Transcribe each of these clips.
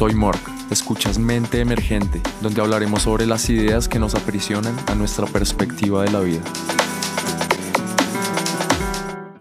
Soy Mork. Escuchas Mente Emergente, donde hablaremos sobre las ideas que nos aprisionan a nuestra perspectiva de la vida.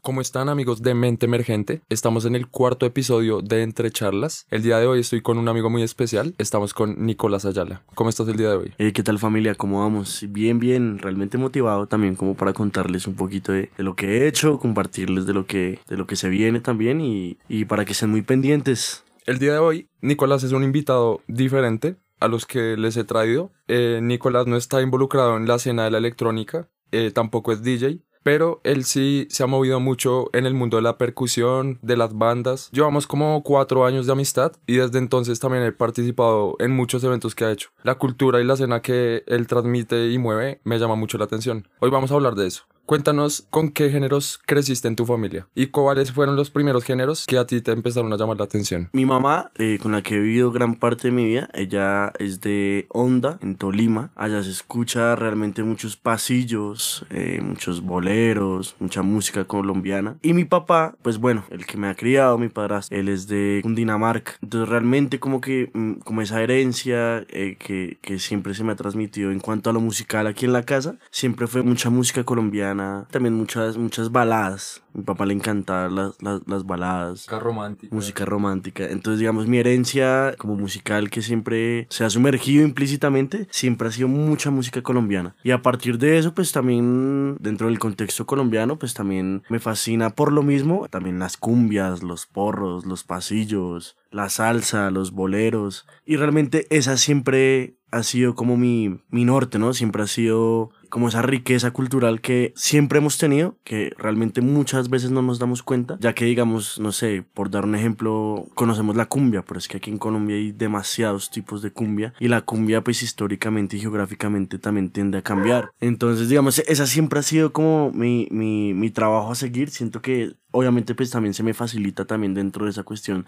¿Cómo están amigos de Mente Emergente? Estamos en el cuarto episodio de Entre Charlas. El día de hoy estoy con un amigo muy especial. Estamos con Nicolás Ayala. ¿Cómo estás el día de hoy? Eh, ¿Qué tal familia? ¿Cómo vamos? Bien, bien. Realmente motivado también como para contarles un poquito de, de lo que he hecho, compartirles de lo que, de lo que se viene también y, y para que estén muy pendientes. El día de hoy, Nicolás es un invitado diferente a los que les he traído. Eh, Nicolás no está involucrado en la escena de la electrónica, eh, tampoco es DJ, pero él sí se ha movido mucho en el mundo de la percusión, de las bandas. Llevamos como cuatro años de amistad y desde entonces también he participado en muchos eventos que ha hecho. La cultura y la escena que él transmite y mueve me llama mucho la atención. Hoy vamos a hablar de eso. Cuéntanos con qué géneros creciste en tu familia y cuáles fueron los primeros géneros que a ti te empezaron a llamar la atención. Mi mamá, eh, con la que he vivido gran parte de mi vida, ella es de Honda, en Tolima. Allá se escucha realmente muchos pasillos, eh, muchos boleros, mucha música colombiana. Y mi papá, pues bueno, el que me ha criado, mi padrastro, él es de Dinamarca. Entonces realmente como que, mm, como esa herencia eh, que, que siempre se me ha transmitido en cuanto a lo musical aquí en la casa, siempre fue mucha música colombiana también muchas, muchas baladas. A mi papá le encantaban las, las, las baladas. Música romántica. Música romántica. Entonces, digamos, mi herencia como musical que siempre se ha sumergido implícitamente, siempre ha sido mucha música colombiana. Y a partir de eso, pues también dentro del contexto colombiano, pues también me fascina por lo mismo, también las cumbias, los porros, los pasillos, la salsa, los boleros. Y realmente esa siempre ha sido como mi, mi norte, ¿no? Siempre ha sido como esa riqueza cultural que siempre hemos tenido, que realmente muchas veces no nos damos cuenta, ya que digamos, no sé, por dar un ejemplo, conocemos la cumbia, pero es que aquí en Colombia hay demasiados tipos de cumbia y la cumbia pues históricamente y geográficamente también tiende a cambiar. Entonces, digamos, esa siempre ha sido como mi, mi, mi trabajo a seguir, siento que obviamente pues también se me facilita también dentro de esa cuestión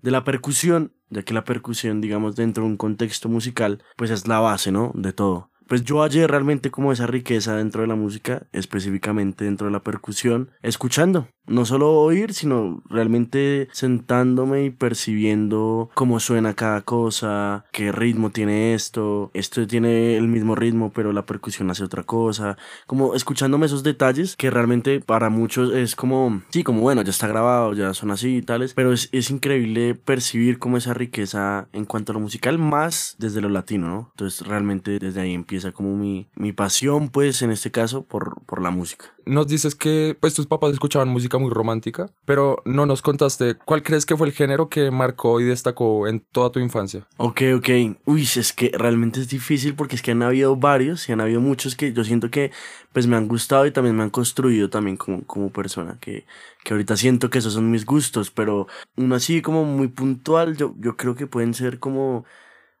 de la percusión, ya que la percusión, digamos, dentro de un contexto musical, pues es la base, ¿no? De todo pues yo hallé realmente como esa riqueza dentro de la música, específicamente dentro de la percusión, escuchando, no solo oír, sino realmente sentándome y percibiendo cómo suena cada cosa, qué ritmo tiene esto, esto tiene el mismo ritmo, pero la percusión hace otra cosa, como escuchándome esos detalles que realmente para muchos es como, sí, como bueno, ya está grabado, ya son así y tales, pero es, es increíble percibir como esa riqueza en cuanto a lo musical, más desde lo latino, ¿no? Entonces realmente desde ahí empieza como mi, mi pasión, pues en este caso, por, por la música. Nos dices que pues tus papás escuchaban música muy romántica, pero no nos contaste cuál crees que fue el género que marcó y destacó en toda tu infancia. Ok, ok. Uy, es que realmente es difícil porque es que han habido varios y han habido muchos que yo siento que pues me han gustado y también me han construido también como, como persona, que, que ahorita siento que esos son mis gustos, pero uno así como muy puntual, yo, yo creo que pueden ser como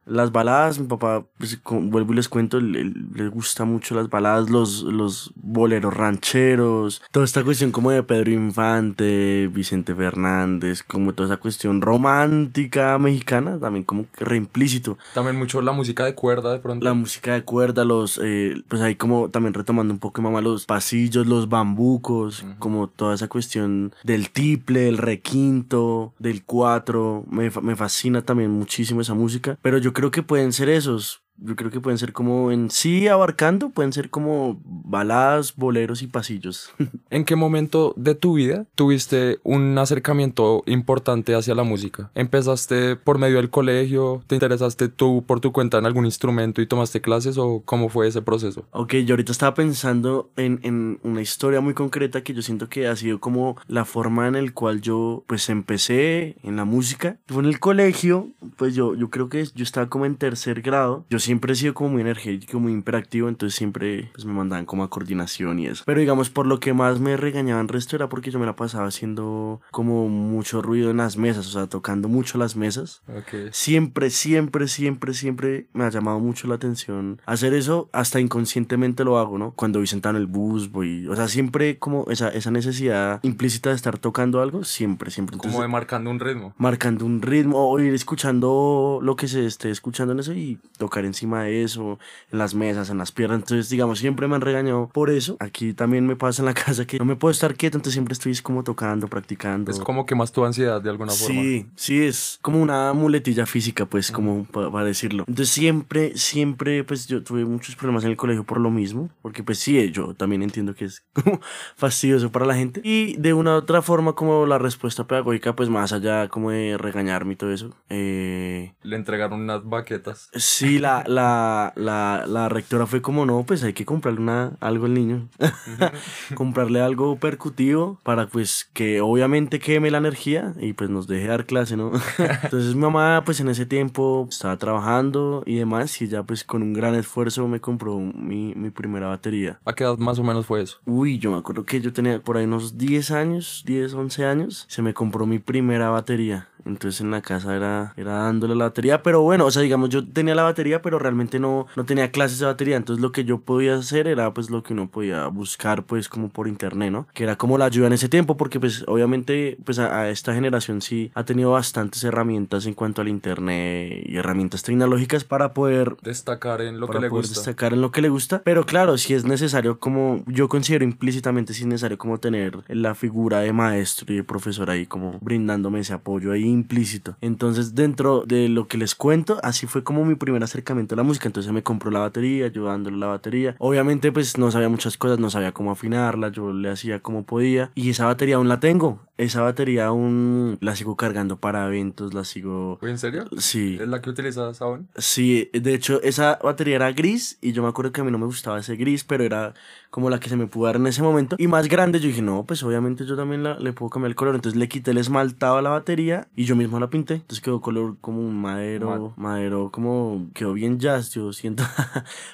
las baladas, mi papá, pues, vuelvo y les cuento, le, le, gusta mucho las baladas, los, los boleros rancheros, toda esta cuestión como de Pedro Infante, Vicente Fernández, como toda esa cuestión romántica mexicana, también como reimplícito. También mucho la música de cuerda de pronto. La música de cuerda, los, eh, pues ahí como también retomando un poco, mamá, los pasillos, los bambucos, como toda esa cuestión del tiple, el requinto, del cuatro, me, me fascina también muchísimo esa música, pero yo creo que pueden ser esos. Yo creo que pueden ser como en sí abarcando, pueden ser como baladas, boleros y pasillos. ¿En qué momento de tu vida tuviste un acercamiento importante hacia la música? ¿Empezaste por medio del colegio? ¿Te interesaste tú por tu cuenta en algún instrumento y tomaste clases o cómo fue ese proceso? Ok, yo ahorita estaba pensando en, en una historia muy concreta que yo siento que ha sido como la forma en el cual yo pues empecé en la música. Fue en el colegio, pues yo, yo creo que yo estaba como en tercer grado. Yo siempre he sido como muy energético, muy imperactivo, entonces siempre pues, me mandaban como a coordinación y eso. Pero digamos, por lo que más me regañaban resto era porque yo me la pasaba haciendo como mucho ruido en las mesas, o sea, tocando mucho las mesas. Okay. Siempre, siempre, siempre, siempre me ha llamado mucho la atención hacer eso, hasta inconscientemente lo hago, ¿no? Cuando voy sentado en el bus, voy, o sea, siempre como esa, esa necesidad implícita de estar tocando algo, siempre, siempre. Entonces, como de marcando un ritmo. Marcando un ritmo, o ir escuchando lo que se esté escuchando en eso y tocar en encima de eso, en las mesas, en las piernas. Entonces, digamos, siempre me han regañado por eso. Aquí también me pasa en la casa que no me puedo estar quieto, entonces siempre estoy como tocando, practicando. Es como que más tu ansiedad de alguna forma. Sí, sí, es como una muletilla física, pues, como para decirlo. Entonces, siempre, siempre, pues, yo tuve muchos problemas en el colegio por lo mismo, porque, pues, sí, yo también entiendo que es como fastidioso para la gente. Y de una u otra forma, como la respuesta pedagógica, pues, más allá como de regañarme y todo eso. Eh... Le entregaron unas baquetas. Sí, la, la, la, la rectora fue como, no, pues hay que comprarle una, algo al niño. comprarle algo percutivo para, pues, que obviamente queme la energía y, pues, nos deje dar clase, ¿no? Entonces, mi mamá, pues, en ese tiempo estaba trabajando y demás y ya, pues, con un gran esfuerzo me compró mi, mi primera batería. ¿A qué edad más o menos fue eso? Uy, yo me acuerdo que yo tenía por ahí unos 10 años, 10, 11 años, se me compró mi primera batería. Entonces en la casa era, era dándole la batería, pero bueno, o sea, digamos, yo tenía la batería, pero realmente no, no tenía clases de batería. Entonces lo que yo podía hacer era pues lo que uno podía buscar pues como por internet, ¿no? Que era como la ayuda en ese tiempo, porque pues obviamente pues a, esta generación sí ha tenido bastantes herramientas en cuanto al internet y herramientas tecnológicas para poder destacar en lo que le gusta. Destacar en lo que le gusta, pero claro, si es necesario como yo considero implícitamente si es necesario como tener la figura de maestro y de profesor ahí como brindándome ese apoyo ahí implícito. Entonces, dentro de lo que les cuento, así fue como mi primer acercamiento a la música. Entonces me compró la batería, ayudándole la batería. Obviamente, pues no sabía muchas cosas, no sabía cómo afinarla, yo le hacía como podía. Y esa batería aún la tengo. Esa batería aún la sigo cargando para eventos, la sigo... ¿En serio? Sí. ¿Es la que utilizas aún? Sí, de hecho esa batería era gris y yo me acuerdo que a mí no me gustaba ese gris, pero era como la que se me pudo dar en ese momento. Y más grande, yo dije, no, pues obviamente yo también la, le puedo cambiar el color. Entonces le quité el esmaltado a la batería y yo mismo la pinté. Entonces quedó color como un madero, madero como quedó bien jazz, yo siento.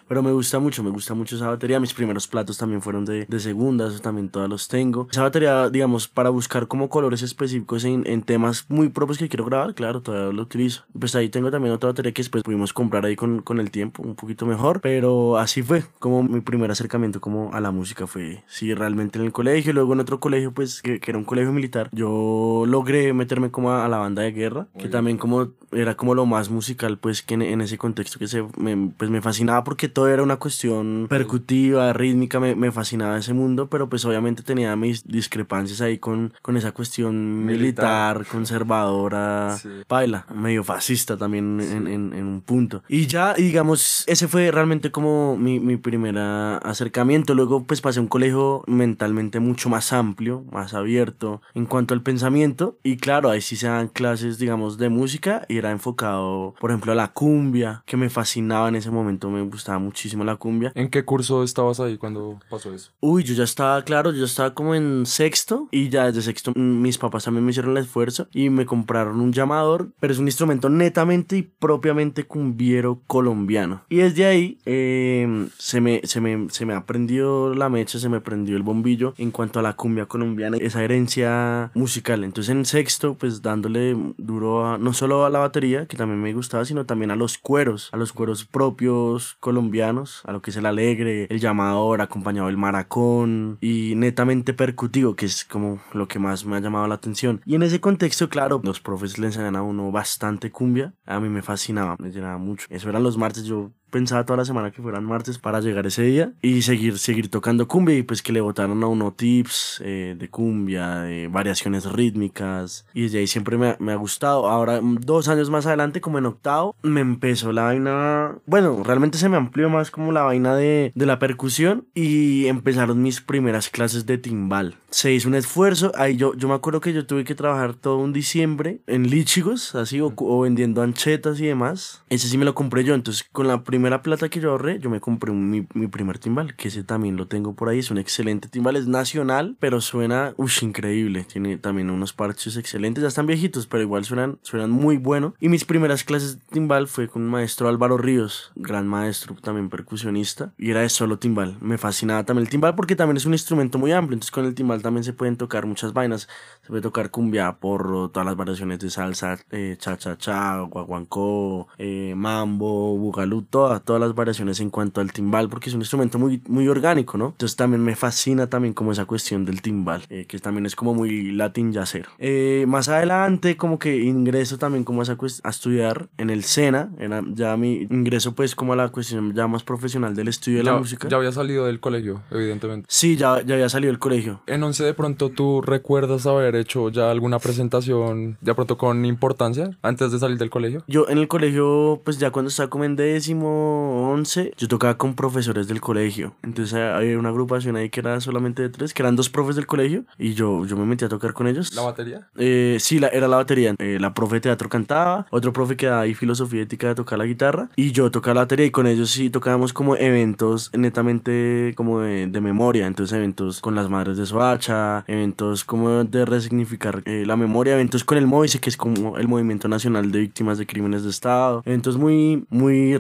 Pero me gusta mucho, me gusta mucho esa batería. Mis primeros platos también fueron de, de segunda, eso también todos los tengo. Esa batería, digamos, para buscar como colores específicos en, en temas muy propios que quiero grabar, claro, todavía lo utilizo. Pues ahí tengo también otra batería que después pudimos comprar ahí con, con el tiempo, un poquito mejor. Pero así fue como mi primer acercamiento como a la música fue, sí, realmente en el colegio, luego en otro colegio, pues, que, que era un colegio militar, yo logré meterme como a, la banda de guerra, que también como era como lo más musical, pues, que en, ese contexto que se, me, pues, me fascinaba porque todo era una cuestión percutiva, rítmica, me, me, fascinaba ese mundo, pero pues obviamente tenía mis discrepancias ahí con, con esa cuestión militar, conservadora, baila, medio fascista también en, en, en, un punto. Y ya, digamos, ese fue realmente como mi, mi primera acercamiento Luego pues pasé a un colegio mentalmente mucho más amplio, más abierto en cuanto al pensamiento. Y claro, ahí sí se dan clases, digamos, de música y era enfocado, por ejemplo, a la cumbia, que me fascinaba en ese momento, me gustaba muchísimo la cumbia. ¿En qué curso estabas ahí cuando pasó eso? Uy, yo ya estaba, claro, yo estaba como en sexto y ya desde sexto mis papás también me hicieron el esfuerzo y me compraron un llamador, pero es un instrumento netamente y propiamente cumbiero colombiano. Y desde ahí eh, se, me, se, me, se me la mecha, se me prendió el bombillo en cuanto a la cumbia colombiana, esa herencia musical. Entonces en sexto, pues dándole duro no solo a la batería, que también me gustaba, sino también a los cueros, a los cueros propios colombianos, a lo que es el alegre, el llamador, acompañado del maracón y netamente percutivo, que es como lo que más me ha llamado la atención. Y en ese contexto, claro, los profes le enseñan a uno bastante cumbia, a mí me fascinaba, me llenaba mucho. Eso eran los martes, yo pensaba toda la semana que fueran martes para llegar ese día y seguir, seguir tocando cumbia y pues que le botaron a uno tips eh, de cumbia, de variaciones rítmicas y desde ahí siempre me, me, ha gustado. Ahora, dos años más adelante, como en octavo, me empezó la vaina, bueno, realmente se me amplió más como la vaina de, de la percusión y empezaron mis primeras clases de timbal. Se hizo un esfuerzo, ahí yo, yo me acuerdo que yo tuve que trabajar todo un diciembre en Lichigos, así, o, o vendiendo anchetas y demás. Ese sí me lo compré yo, entonces con la primera primera plata que yo ahorré, yo me compré mi, mi, primer timbal, que ese también lo tengo por ahí. Es un excelente timbal, es nacional, pero suena uff, increíble. Tiene también unos parches excelentes, ya están viejitos, pero igual suenan, suenan muy bueno. Y mis primeras clases de timbal fue con un maestro Álvaro Ríos, gran maestro, también percusionista, y era de solo timbal. Me fascinaba también el timbal porque también es un instrumento muy amplio, entonces con el timbal también se pueden tocar muchas vainas. Se puede tocar cumbia, porro, todas las variaciones de salsa, eh, cha cha cha, guaguancó, eh, mambo, bugalú, todas todas, todas las variaciones en cuanto al timbal, porque es un instrumento muy, muy orgánico, ¿no? Entonces también me fascina también como esa cuestión del timbal, eh, que también es como muy latin yacero. Eh, más adelante como que ingreso también como a, esa a estudiar en el SENA, era ya mi ingreso pues como a la cuestión ya más profesional del estudio de la música. Ya había salido del colegio, evidentemente. Sí, ya, ya había salido del colegio. En 11 de pronto tú recuerdas haber hecho ya alguna presentación de pronto con importancia antes de salir del colegio. Yo en el colegio, pues ya cuando estaba como en décimo, once, yo tocaba con profesores del colegio. Entonces había una agrupación ahí que era solamente de tres, que eran dos profes del colegio y yo, yo me metí a tocar con ellos. ¿La batería? Eh, sí, la, era la batería. Eh, la profe de teatro cantaba, otro profe que daba ahí filosofía ética de tocar la guitarra y yo tocaba la batería y con ellos sí tocábamos como eventos netamente como de, de memoria. Entonces eventos con las madres de Soacha, eventos como de resignificar eh, la memoria, eventos con el MOVICE, que es como el Movimiento Nacional de Víctimas de Crímenes de Estado, eventos muy, muy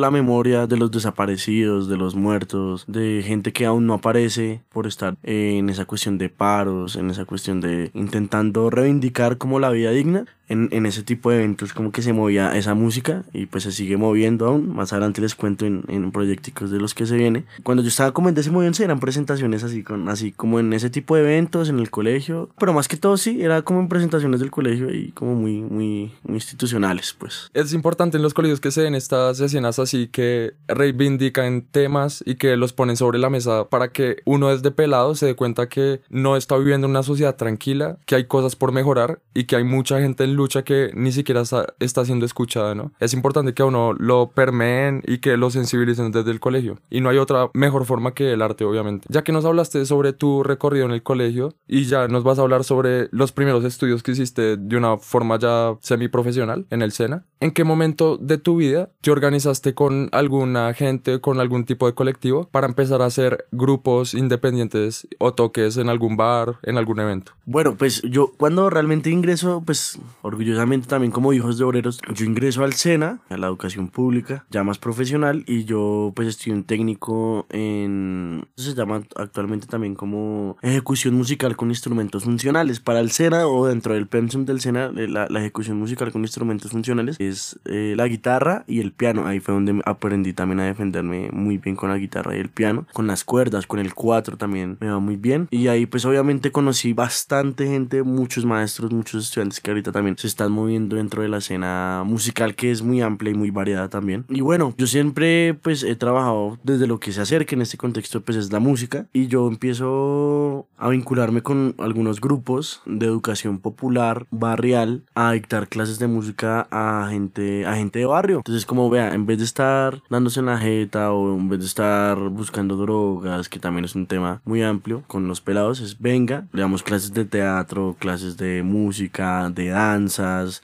la memoria de los desaparecidos, de los muertos, de gente que aún no aparece por estar en esa cuestión de paros, en esa cuestión de intentando reivindicar como la vida digna en, en, ese tipo de eventos como que se movía esa música y pues se sigue moviendo aún. Más adelante les cuento en, en proyectos de los que se viene. Cuando yo estaba en ese movimiento eran presentaciones así, con, así como en ese tipo de eventos en el colegio. Pero más que todo sí, era como en presentaciones del colegio y como muy, muy, muy institucionales pues. Es importante en los colegios que se den estas escenas así que reivindican temas y que los ponen sobre la mesa para que uno desde pelado se dé cuenta que no está viviendo en una sociedad tranquila, que hay cosas por mejorar y que hay mucha gente en lucha que ni siquiera está, siendo escuchada, ¿no? Es importante que a uno lo permeen y que lo sensibilicen desde el colegio. Y no hay otra mejor forma que el arte, obviamente. Ya que nos hablaste sobre tu recorrido en el colegio y ya nos vas a hablar sobre los primeros estudios que hiciste de una forma ya semiprofesional en el SENA, ¿en qué momento de tu vida te organizaste con alguna gente, con algún tipo de colectivo para empezar a hacer grupos independientes o toques en algún bar, en algún evento? Bueno, pues yo cuando realmente ingreso, pues orgullosamente también como hijos de obreros, yo ingreso al SENA, a la educación pública, ya más profesional, y yo pues estoy un técnico en, se llama actualmente también como ejecución musical con instrumentos funcionales. Para el SENA o dentro del pensum del SENA, eh, la, la ejecución musical con instrumentos funcionales es eh, la guitarra y el piano. Ahí fue donde aprendí también a defenderme muy bien con la guitarra y el piano, con las cuerdas, con el cuatro también me va muy bien. Y ahí pues obviamente conocí bastante gente, muchos maestros, muchos estudiantes que ahorita también se están moviendo dentro de la escena musical que es muy amplia y muy variada también. Y bueno, yo siempre pues he trabajado desde lo que se acerca en este contexto pues es la música y yo empiezo a vincularme con algunos grupos de educación popular, barrial, a dictar clases de música a gente, a gente de barrio. Entonces como vea, en vez de estar dándose en la jeta o en vez de estar buscando drogas, que también es un tema muy amplio con los pelados, es venga, le damos clases de teatro, clases de música, de danza,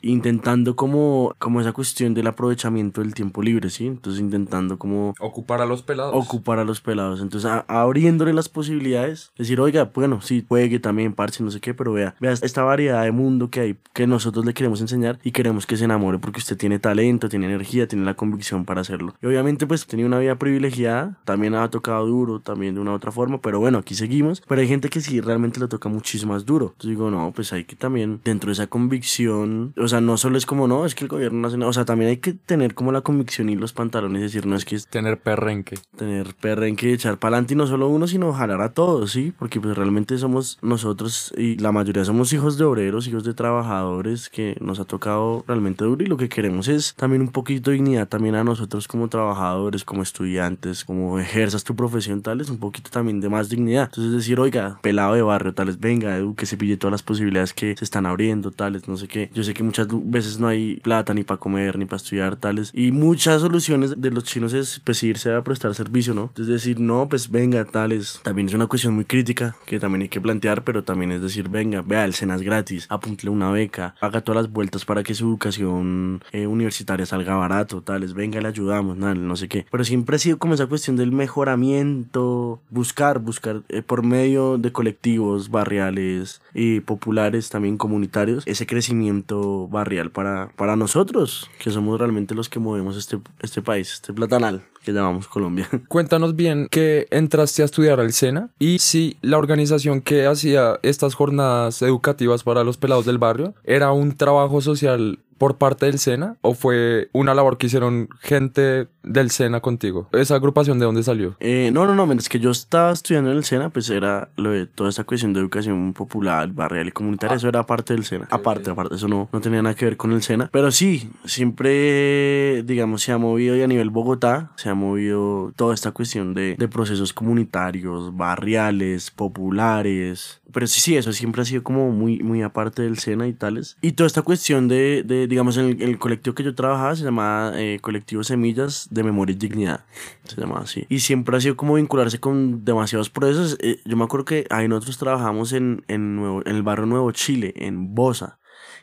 intentando como, como esa cuestión del aprovechamiento del tiempo libre, ¿sí? Entonces intentando como... Ocupar a los pelados. Ocupar a los pelados. Entonces abriéndole las posibilidades, decir, oiga, bueno, sí, juegue también, parche, no sé qué, pero vea, vea esta variedad de mundo que hay, que nosotros le queremos enseñar y queremos que se enamore porque usted tiene talento, tiene energía, tiene la convicción para hacerlo. Y obviamente pues tenía una vida privilegiada, también ha tocado duro, también de una u otra forma, pero bueno, aquí seguimos. Pero hay gente que sí realmente lo toca muchísimo más duro. Entonces digo, no, pues hay que también, dentro de esa convicción, o sea, no solo es como, no, es que el gobierno no hace nada, o sea, también hay que tener como la convicción y los pantalones y decir, no es que es... Tener perrenque. Tener perrenque y echar para adelante y no solo uno, sino jalar a todos, ¿sí? Porque pues realmente somos nosotros y la mayoría somos hijos de obreros, hijos de trabajadores que nos ha tocado realmente duro y lo que queremos es también un poquito de dignidad también a nosotros como trabajadores, como estudiantes, como ejerzas tu profesión tal, es un poquito también de más dignidad. Entonces decir, oiga, pelado de barrio, tales, venga, que se pille todas las posibilidades que se están abriendo, tales, no sé qué yo sé que muchas veces no hay plata ni para comer, ni para estudiar, tales. Y muchas soluciones de los chinos es pues irse a prestar servicio, ¿no? Es decir, no, pues venga, tales. También es una cuestión muy crítica que también hay que plantear, pero también es decir, venga, vea, el SENA es gratis, apúntele una beca, haga todas las vueltas para que su educación eh, universitaria salga barato, tales. Venga, le ayudamos, no, no sé qué. Pero siempre ha sido como esa cuestión del mejoramiento, buscar, buscar eh, por medio de colectivos barriales y populares, también comunitarios, ese crecimiento barrial para, para nosotros, que somos realmente los que movemos este, este país, este platanal que llamamos Colombia. Cuéntanos bien que entraste a estudiar al SENA y si la organización que hacía estas jornadas educativas para los pelados del barrio era un trabajo social por parte del SENA o fue una labor que hicieron gente del SENA contigo? ¿Esa agrupación de dónde salió? Eh, no, no, no, mientras que yo estaba estudiando en el SENA, pues era lo de toda esta cuestión de educación popular, barrial y comunitaria, eso era parte del SENA. Aparte, aparte, eso no, no tenía nada que ver con el SENA. Pero sí, siempre, digamos, se ha movido y a nivel Bogotá, se ha movido toda esta cuestión de, de procesos comunitarios, barriales, populares. Pero sí, sí, eso siempre ha sido como muy, muy aparte del SENA y tales. Y toda esta cuestión de, de digamos, en el, colectivo que yo trabajaba se llamaba eh, Colectivo Semillas de Memoria y Dignidad. Se llamaba así. Y siempre ha sido como vincularse con demasiados procesos. Eh, yo me acuerdo que ahí nosotros trabajamos en, en, Nuevo, en el barrio Nuevo Chile, en Bosa.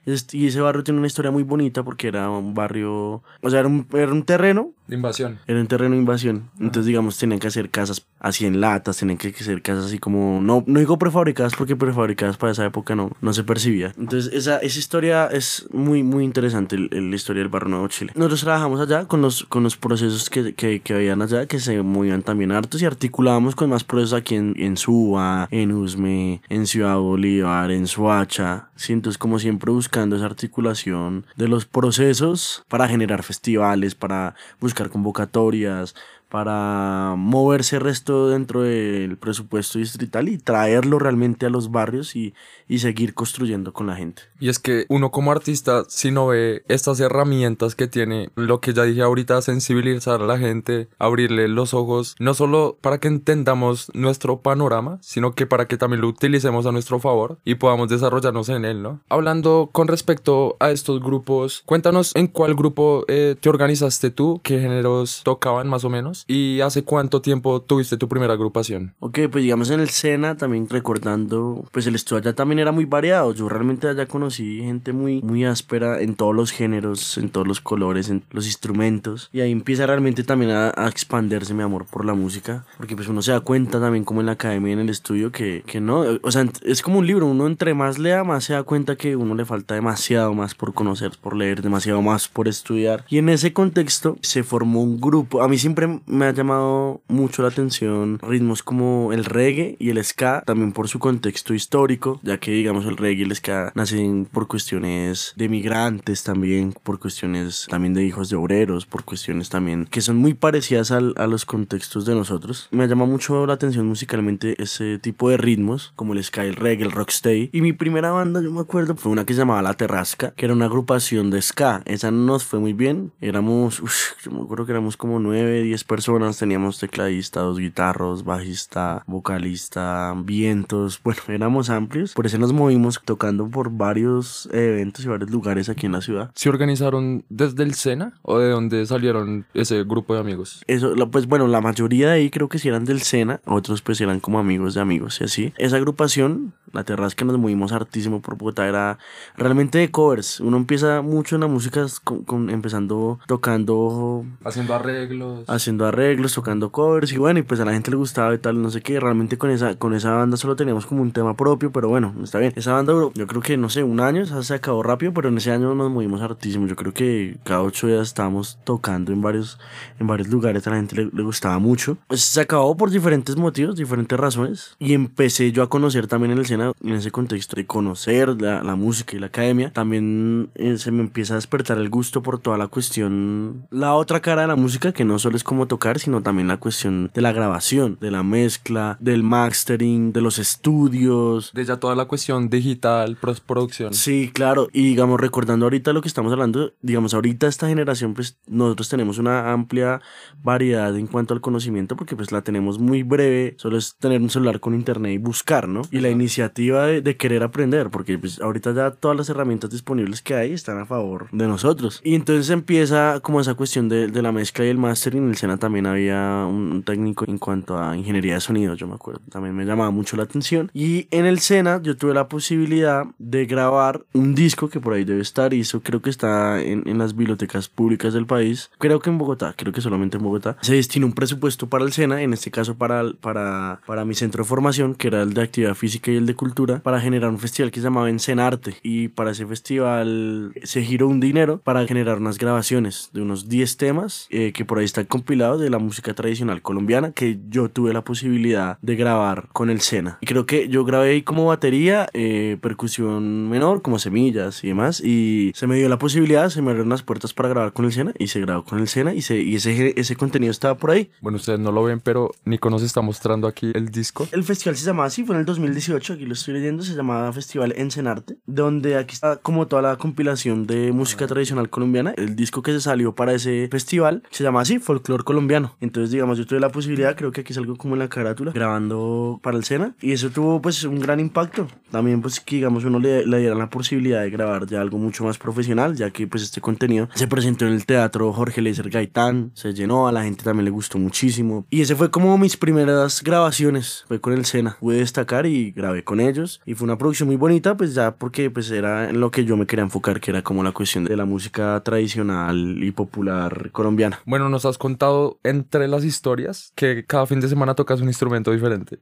Y ese barrio tiene una historia muy bonita porque era un barrio, o sea, era un, era un terreno de invasión. Era un terreno de invasión. Entonces, digamos, tenían que hacer casas así en latas, tenían que hacer casas así como, no, no digo prefabricadas porque prefabricadas para esa época no, no se percibía. Entonces, esa, esa historia es muy, muy interesante, la historia del Barrio Nuevo Chile. Nosotros trabajamos allá con los, con los procesos que, que, que habían allá, que se movían también hartos y articulábamos con más procesos aquí en, en Suba, en Usme, en Ciudad Bolívar, en Suacha. Sí, entonces, como siempre, buscando esa articulación de los procesos para generar festivales, para buscar convocatorias, para moverse el resto dentro del presupuesto distrital y traerlo realmente a los barrios y, y, seguir construyendo con la gente. Y es que uno como artista, si no ve estas herramientas que tiene, lo que ya dije ahorita, sensibilizar a la gente, abrirle los ojos, no solo para que entendamos nuestro panorama, sino que para que también lo utilicemos a nuestro favor y podamos desarrollarnos en él, ¿no? Hablando con respecto a estos grupos, cuéntanos en cuál grupo eh, te organizaste tú, qué géneros tocaban más o menos. ¿Y hace cuánto tiempo tuviste tu primera agrupación? Ok, pues digamos en el SENA, también recordando, pues el estudio allá también era muy variado. Yo realmente allá conocí gente muy, muy áspera en todos los géneros, en todos los colores, en los instrumentos. Y ahí empieza realmente también a, a expandirse mi amor por la música. Porque pues uno se da cuenta también como en la academia, en el estudio, que, que no, o sea, es como un libro. Uno entre más lea, más se da cuenta que uno le falta demasiado más por conocer, por leer, demasiado más por estudiar. Y en ese contexto se formó un grupo. A mí siempre me ha llamado mucho la atención ritmos como el reggae y el ska, también por su contexto histórico, ya que digamos el reggae y el ska nacen por cuestiones de migrantes también, por cuestiones también de hijos de obreros, por cuestiones también que son muy parecidas al, a los contextos de nosotros. Me ha llamado mucho la atención musicalmente ese tipo de ritmos, como el ska, el reggae, el rocksteady. Y mi primera banda, yo me acuerdo, fue una que se llamaba La Terrasca, que era una agrupación de ska. Esa nos fue muy bien. Éramos, uf, yo me acuerdo que éramos como 9, 10 personas personas, teníamos tecladista, dos guitarros, bajista, vocalista, vientos, bueno, éramos amplios, por eso nos movimos tocando por varios eventos y varios lugares aquí en la ciudad. ¿Se organizaron desde el SENA o de dónde salieron ese grupo de amigos? Eso, pues bueno, la mayoría de ahí creo que sí eran del SENA, otros pues eran como amigos de amigos y así. Esa agrupación la terraza que nos movimos hartísimo por Bogotá era realmente de covers. Uno empieza mucho en la música con, empezando tocando. Haciendo arreglos. Haciendo arreglos, tocando covers. Y bueno, y pues a la gente le gustaba y tal, no sé qué. Realmente con esa, con esa banda solo teníamos como un tema propio, pero bueno, está bien. Esa banda yo creo que no sé, un año, se acabó rápido, pero en ese año nos movimos hartísimo. Yo creo que cada ocho días estábamos tocando en varios, en varios lugares, a la gente le, le gustaba mucho. Pues se acabó por diferentes motivos, diferentes razones. Y empecé yo a conocer también en el escena en ese contexto de conocer la, la música y la academia, también eh, se me empieza a despertar el gusto por toda la cuestión, la otra cara de la música, que no solo es como tocar, sino también la cuestión de la grabación, de la mezcla, del mastering, de los estudios. De ya toda la cuestión digital, postproducción. Sí, claro. Y digamos, recordando ahorita lo que estamos hablando, digamos, ahorita esta generación, pues nosotros tenemos una amplia variedad en cuanto al conocimiento, porque pues la tenemos muy breve, solo es tener un celular con internet y buscar, ¿no? Y la iniciativa de, querer aprender, porque pues ahorita ya todas las herramientas disponibles que hay están a favor de nosotros. Y entonces empieza como esa cuestión de, de la mezcla y el mastering. En el SENA también había un técnico en cuanto a ingeniería de sonido, yo me acuerdo. También me llamaba mucho la atención. Y en el SENA yo tuve la posibilidad de grabar un disco que por ahí debe estar y eso creo que está en, en las bibliotecas públicas del país. Creo que en Bogotá, creo que solamente en Bogotá. Se destinó un presupuesto para el SENA, en este caso para, para, para mi centro de formación, que era el de actividad física y el de cultura para generar un festival que se llamaba Encenarte y para ese festival se giró un dinero para generar unas grabaciones de unos 10 temas eh, que por ahí están compilados de la música tradicional colombiana que yo tuve la posibilidad de grabar con el Sena. Y creo que yo grabé ahí como batería, eh, percusión menor, como semillas y demás. Y se me dio la posibilidad, se me abrieron las puertas para grabar con el Sena y se grabó con el Sena y, se, y ese, ese contenido estaba por ahí. Bueno, ustedes no lo ven, pero Nico nos está mostrando aquí el disco. El festival se llamaba así, fue en el 2018, aquí lo estoy leyendo, se llamaba Festival Encenarte, donde aquí está como toda la compilación de música tradicional colombiana. El disco que se salió para ese festival se llama así, Folklore Colombiano. Entonces, digamos, yo tuve la posibilidad, creo que aquí salgo como en la carátula, grabando para el Sena, y eso tuvo pues un gran impacto. También pues que digamos uno le, le dieran la posibilidad de grabar ya algo mucho más profesional, ya que pues este contenido se presentó en el teatro Jorge Leiser Gaitán, se llenó, a la gente también le gustó muchísimo. Y ese fue como mis primeras grabaciones, fue con el Sena. Pude destacar y grabé con ellos, y fue una producción muy bonita, pues ya porque pues era en lo que yo me quería enfocar, que era como la cuestión de la música tradicional y popular colombiana. Bueno, nos has contado entre las historias que cada fin de semana tocas un instrumento diferente.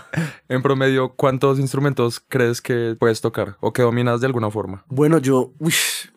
en promedio, ¿cuántos instrumentos crees que puedes tocar o que dominas de alguna forma? Bueno, yo,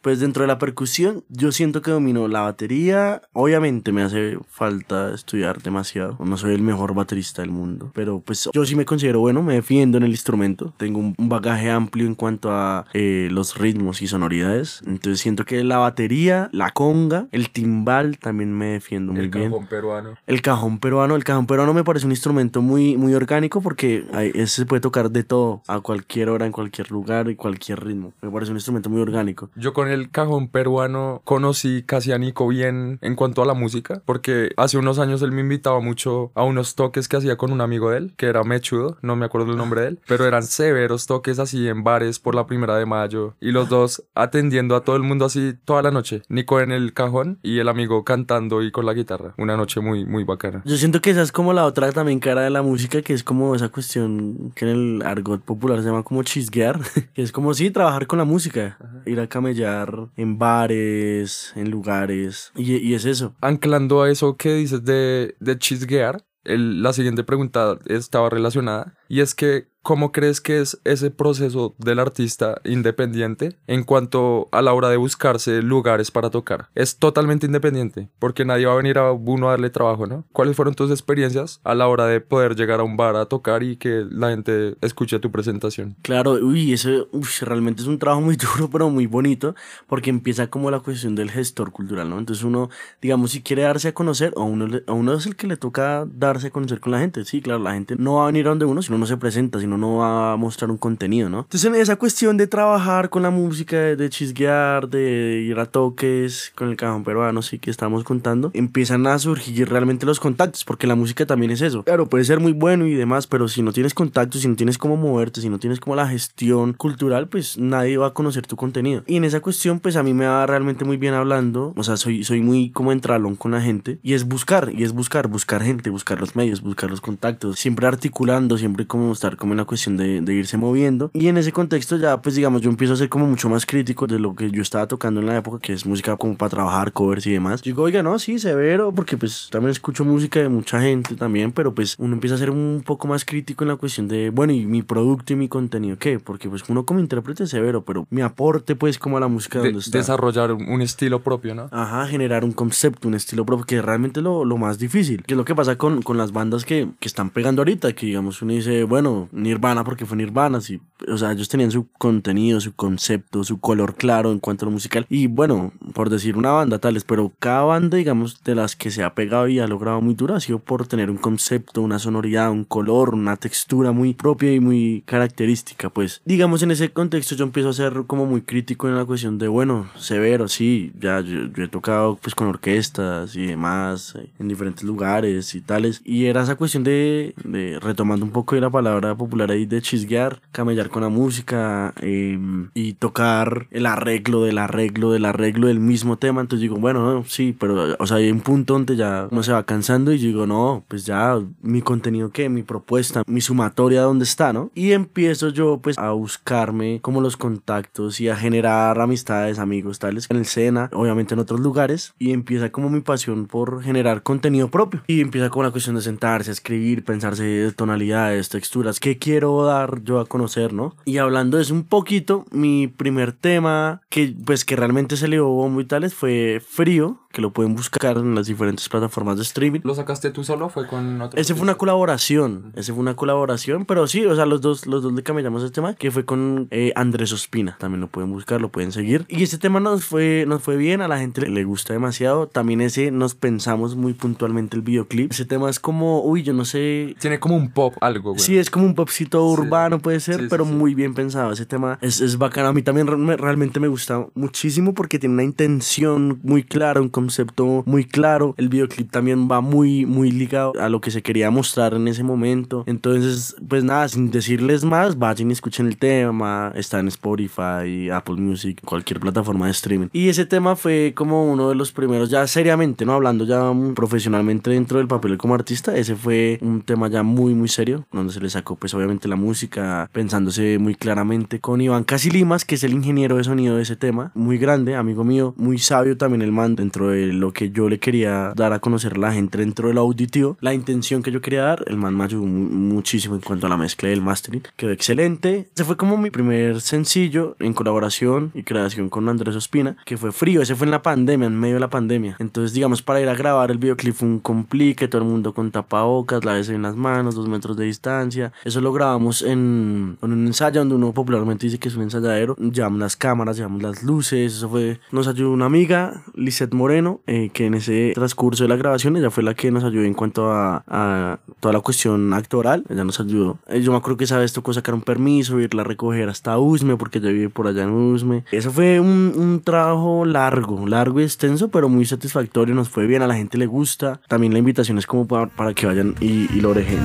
pues dentro de la percusión, yo siento que domino la batería. Obviamente me hace falta estudiar demasiado. No soy el mejor baterista del mundo, pero pues yo sí me considero bueno, me defiendo en el instrumento. Tengo un bagaje amplio en cuanto a eh, los ritmos y sonoridades. Entonces siento que la batería, la conga, el timbal también me defiendo muy el bien. Cajón peruano. El cajón peruano, el cajón peruano me parece un instrumento muy, muy orgánico porque ahí- ese se puede tocar de todo, a cualquier hora, en cualquier lugar y cualquier ritmo. Me parece un instrumento muy orgánico. Yo con el cajón peruano conocí casi a Nico bien en cuanto a la música, porque hace unos años él me invitaba mucho a unos toques que hacía con un amigo de él, que era Mechudo, no me acuerdo el nombre de él, pero eran severos toques así en bares por la primera de mayo, y los dos atendiendo a todo el mundo así toda la noche. Nico en el cajón y el amigo cantando y con la guitarra. Una noche muy, muy bacana. Yo siento que esa es como la otra también cara de la música, que es como esa cuestión que en el argot popular se llama como chisguear, que es como sí, trabajar con la música, ir a camellar en bares, en lugares, y, y es eso. Anclando a eso que dices de, de chisguear, el- la siguiente pregunta estaba relacionada y es que ¿cómo crees que es ese proceso del artista independiente en cuanto a la hora de buscarse lugares para tocar? Es totalmente independiente porque nadie va a venir a uno a darle trabajo, ¿no? ¿Cuáles fueron tus experiencias a la hora de poder llegar a un bar a tocar y que la gente escuche tu presentación? Claro, uy, eso realmente es un trabajo muy duro, pero muy bonito, porque empieza como la cuestión del gestor cultural, ¿no? Entonces uno, digamos, si quiere darse a conocer, a uno, a uno es el que le toca darse a conocer con la gente. Sí, claro, la gente no va a venir a donde uno si uno no se presenta, si uno no va a mostrar un contenido, ¿no? Entonces en esa cuestión de trabajar con la música, de, chisguear, de ir a toques con el cajón peruano, sí que estamos contando, empiezan a surgir realmente los contactos, porque la música también es eso. Claro, puede ser muy bueno y demás, pero si no tienes contactos, si no tienes cómo moverte, si no tienes como la gestión cultural, pues nadie va a conocer tu contenido. Y en esa cuestión, pues a mí me va realmente muy bien hablando, o sea, soy, soy muy como entralón con la gente, y es buscar, y es buscar, buscar gente, buscar los medios, buscar los contactos, siempre articulando, siempre como estar como en la cuestión de, de irse moviendo. Y en ese contexto ya, pues digamos, yo empiezo a ser como mucho más crítico de lo que yo estaba tocando en la época, que es música como para trabajar, covers y demás. Digo, oiga, no, sí, severo, porque pues también escucho música de mucha gente también, pero pues uno empieza a ser un poco más crítico en la cuestión de, bueno, y mi producto y mi contenido, ¿qué? Porque pues uno como intérprete es severo, pero mi aporte pues como a la música De- donde está. desarrollar un estilo propio, ¿no? Ajá, generar un concepto, un estilo propio, que es realmente lo, lo más difícil. Que es lo que pasa con, con las bandas que, que están pegando ahorita, que digamos uno dice, bueno, Nirvana porque fue Nirvana, sí. O sea, ellos tenían su contenido, su concepto, su color claro en cuanto a lo musical. Y bueno, por decir una banda tales, pero cada banda, digamos, de las que se ha pegado y ha logrado muy duro, ha sido por tener un concepto, una sonoridad, un color, una textura muy propia y muy característica, pues. Digamos, en ese contexto yo empiezo a ser como muy crítico en la cuestión de, bueno, severo, sí, ya yo, yo he tocado pues con orquestas y demás, en diferentes lugares y tales. Y era esa cuestión de, de retomando un poco de la palabra popular ahí, de chisguear, camellar con la música eh, y tocar el arreglo del arreglo del arreglo del mismo tema. Entonces digo, bueno, no, sí, pero, o sea, hay un punto donde ya uno se va cansando y digo, no, pues ya mi contenido, ¿qué? Mi propuesta, mi sumatoria, ¿dónde está, no? Y empiezo yo, pues, a buscarme como los contactos y a generar amistades, amigos, tales, en el Sena, obviamente en otros lugares, y empieza como mi pasión por generar contenido propio. Y empieza como la cuestión de sentarse, escribir, pensarse de tonalidades, texturas, qué quiero dar yo a conocer, ¿no? Y hablando de eso un poquito, mi primer tema, que pues que realmente se le dio bombo y tales, fue Frío, que lo pueden buscar en las diferentes plataformas de streaming. ¿Lo sacaste tú solo? ¿Fue con otro? Ese fue una colaboración, ese fue una colaboración, pero sí, o sea, los dos, los dos le cambiamos el tema, que fue con eh, Andrés Ospina, también lo pueden buscar, lo pueden seguir. Y ese tema nos fue, nos fue bien, a la gente le gusta demasiado, también ese nos pensamos muy puntualmente el videoclip. Ese tema es como, uy, yo no sé... Tiene como un pop algo, güey. Sí, es como un popcito urbano, puede ser, pero muy bien pensado. Ese tema es, es bacano. A mí también realmente me gusta muchísimo porque tiene una intención muy clara, un concepto muy claro. El videoclip también va muy, muy ligado a lo que se quería mostrar en ese momento. Entonces, pues nada, sin decirles más, vayan y escuchen el tema. Está en Spotify, Apple Music, cualquier plataforma de streaming. Y ese tema fue como uno de los primeros, ya seriamente, ¿no? Hablando ya profesionalmente dentro del papel como artista. Ese fue un tema ya muy, muy serio, donde se le sacó, pues obviamente la música, pensándose muy claramente con Iván Casilimas, que es el ingeniero de sonido de ese tema. Muy grande, amigo mío, muy sabio también el man dentro de lo que yo le quería dar a conocer a la gente dentro del auditivo. La intención que yo quería dar, el man me ayudó muchísimo en cuanto a la mezcla y el mastering. Quedó excelente. Ese fue como mi primer sencillo en colaboración y creación con Andrés Ospina, que fue frío. Ese fue en la pandemia, en medio de la pandemia. Entonces, digamos, para ir a grabar el videoclip fue un complique, todo el mundo con tapabocas, la vez en las manos, dos metros de distancia. Eso lo grabamos en, en un ensayo donde uno popularmente dice que es un ensayadero. Llevamos las cámaras, llevamos las luces. Eso fue. Nos ayudó una amiga, Lisette Moreno, eh, que en ese transcurso de la grabación ella fue la que nos ayudó en cuanto a, a toda la cuestión actoral. Ella nos ayudó. Eh, yo me acuerdo que esa vez tocó sacar un permiso, irla a recoger hasta Usme, porque ella vive por allá en Usme. Eso fue un, un trabajo largo, largo y extenso, pero muy satisfactorio. Nos fue bien, a la gente le gusta. También la invitación es como para, para que vayan y, y lo orejen.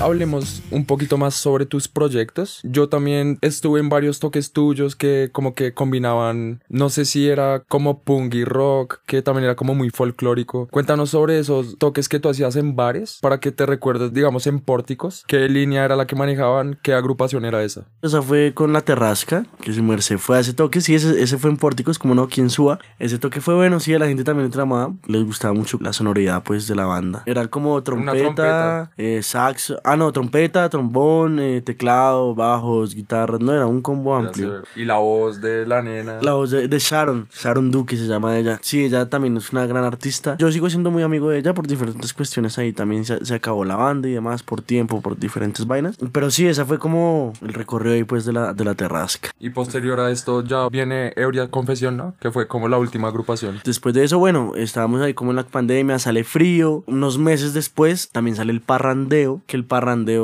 Hablemos un poquito más sobre tus proyectos. Yo también estuve en varios toques tuyos que como que combinaban, no sé si era como punk y rock, que también era como muy folclórico. Cuéntanos sobre esos toques que tú hacías en bares para que te recuerdes, digamos, en pórticos. ¿Qué línea era la que manejaban? ¿Qué agrupación era esa? Esa fue con La Terrasca, que se merced fue a ese toque. Sí, ese, ese fue en pórticos, como no, quien suba. Ese toque fue bueno, sí, a la gente también tramaba. Les gustaba mucho la sonoridad, pues, de la banda. Era como trompeta, trompeta. Eh, ah no, trompeta, trombón, eh, teclado, bajos, guitarras, no, era un combo amplio. Y la voz de la nena. La voz de, Sharon, Sharon Duke se llama ella. Sí, ella también es una gran artista. Yo sigo siendo muy amigo de ella por diferentes cuestiones ahí, también se, acabó la banda y demás por tiempo, por diferentes vainas. Pero sí, esa fue como el recorrido ahí pues de la, de la terrasca. Y posterior a esto ya viene Euria Confesión, ¿no? Que fue como la última agrupación. Después de eso, bueno, estábamos ahí como en la pandemia, sale frío. Unos meses después también sale el parrandeo, que el parrandeo